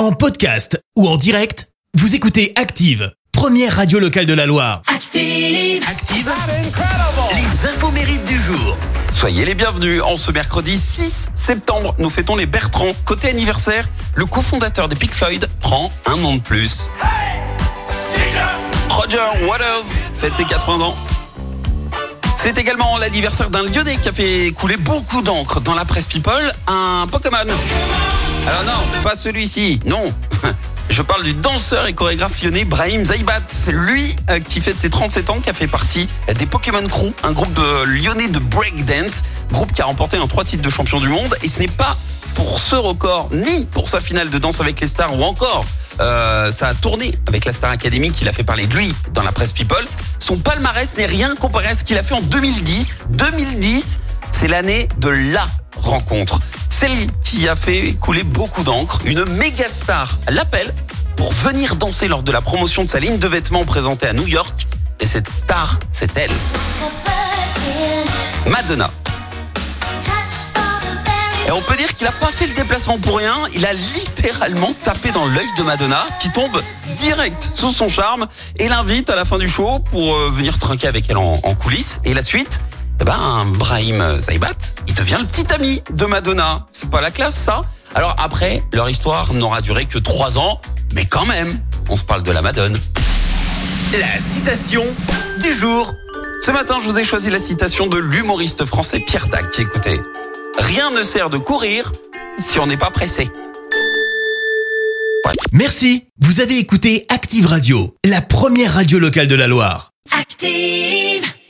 En podcast ou en direct, vous écoutez Active, première radio locale de la Loire. Active. Active, les infos mérites du jour. Soyez les bienvenus. En ce mercredi 6 septembre, nous fêtons les Bertrand. Côté anniversaire, le cofondateur des Pink Floyd prend un an de plus. Roger Waters fête ses 80 ans. C'est également l'anniversaire d'un Lyonnais qui a fait couler beaucoup d'encre dans la presse People, un Pokémon. Alors non, pas celui-ci, non. Je parle du danseur et chorégraphe lyonnais Brahim Zaibat. C'est lui euh, qui fête ses 37 ans, qui a fait partie des Pokémon Crew, un groupe de lyonnais de breakdance, groupe qui a remporté un trois titres de champion du monde. Et ce n'est pas pour ce record, ni pour sa finale de danse avec les stars, ou encore euh, ça a tourné avec la Star Academy qu'il a fait parler de lui dans la presse People. Son palmarès n'est rien comparé à ce qu'il a fait en 2010. 2010, c'est l'année de la rencontre. Celle qui a fait couler beaucoup d'encre. Une méga star l'appelle pour venir danser lors de la promotion de sa ligne de vêtements présentée à New York. Et cette star, c'est elle. Madonna. Et on peut dire qu'il n'a pas fait le déplacement pour rien. Il a littéralement tapé dans l'œil de Madonna, qui tombe direct sous son charme et l'invite à la fin du show pour euh, venir trinquer avec elle en, en coulisses. Et la suite, ben, Brahim Zaibat, il devient le petit ami de Madonna. C'est pas la classe, ça? Alors après, leur histoire n'aura duré que trois ans, mais quand même, on se parle de la Madone. La citation du jour. Ce matin, je vous ai choisi la citation de l'humoriste français Pierre Dac. Écoutez, rien ne sert de courir si on n'est pas pressé. Merci, vous avez écouté Active Radio, la première radio locale de la Loire. Active.